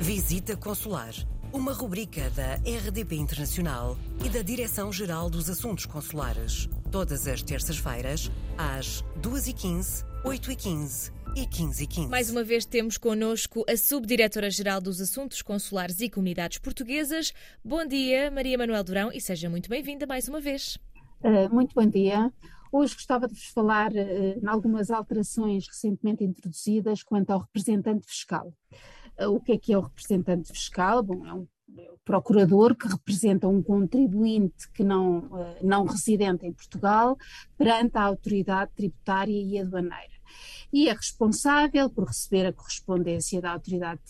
Visita Consular, uma rubrica da RDP Internacional e da Direção-Geral dos Assuntos Consulares. Todas as terças-feiras, às 2h15, 8h15 e 15h15. Mais uma vez temos connosco a Subdiretora-Geral dos Assuntos Consulares e Comunidades Portuguesas. Bom dia, Maria Manuel Durão, e seja muito bem-vinda mais uma vez. Uh, muito bom dia. Hoje gostava de vos falar uh, em algumas alterações recentemente introduzidas quanto ao representante fiscal. O que é que é o representante fiscal? Bom, é um procurador que representa um contribuinte que não, uh, não residente em Portugal perante a autoridade tributária e aduaneira e é responsável por receber a correspondência da autoridade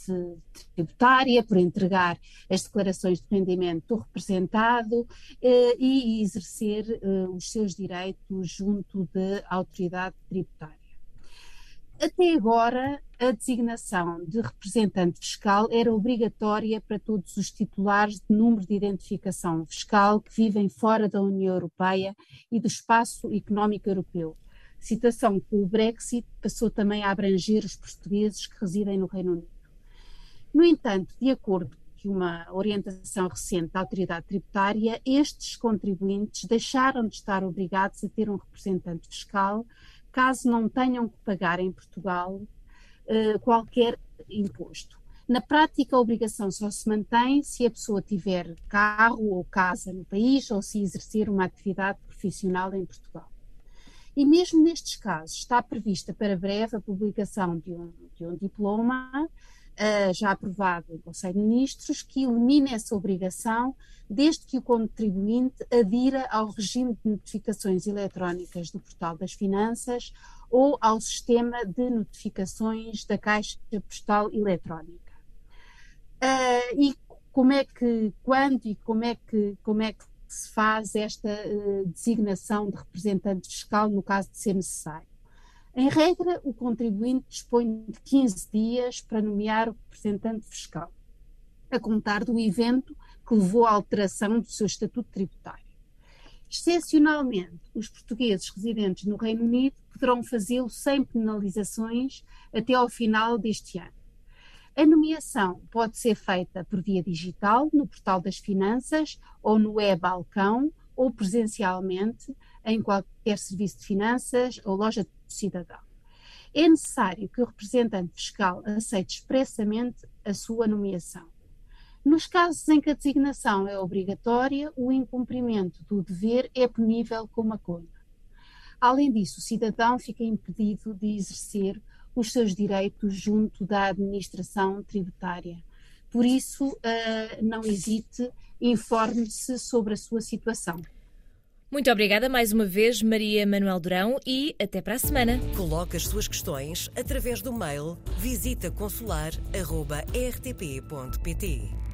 tributária, por entregar as declarações de rendimento do representado eh, e exercer eh, os seus direitos junto da autoridade tributária. Até agora, a designação de representante fiscal era obrigatória para todos os titulares de número de identificação fiscal que vivem fora da União Europeia e do espaço económico europeu situação com o Brexit passou também a abranger os portugueses que residem no Reino Unido. No entanto, de acordo com uma orientação recente da autoridade tributária, estes contribuintes deixaram de estar obrigados a ter um representante fiscal caso não tenham que pagar em Portugal uh, qualquer imposto. Na prática, a obrigação só se mantém se a pessoa tiver carro ou casa no país ou se exercer uma atividade profissional em Portugal. E mesmo nestes casos está prevista para breve a publicação de um, de um diploma uh, já aprovado em Conselho de Ministros que elimina essa obrigação desde que o contribuinte adira ao regime de notificações eletrónicas do Portal das Finanças ou ao sistema de notificações da Caixa Postal Eletrónica. Uh, e como é que, quando e como é que, como é que se faz esta uh, designação de representante fiscal no caso de ser necessário. Em regra, o contribuinte dispõe de 15 dias para nomear o representante fiscal, a contar do evento que levou à alteração do seu estatuto tributário. Excepcionalmente, os portugueses residentes no Reino Unido poderão fazê-lo sem penalizações até ao final deste ano. A nomeação pode ser feita por via digital, no Portal das Finanças, ou no e-balcão, ou presencialmente em qualquer serviço de finanças ou loja de cidadão. É necessário que o representante fiscal aceite expressamente a sua nomeação. Nos casos em que a designação é obrigatória, o incumprimento do dever é punível com uma conta. Além disso, o cidadão fica impedido de exercer os seus direitos junto da administração tributária. Por isso, uh, não hesite, informe-se sobre a sua situação. Muito obrigada mais uma vez, Maria Manuel Durão, e até para a semana. Coloque as suas questões através do mail visitaconsular.rtp.pt.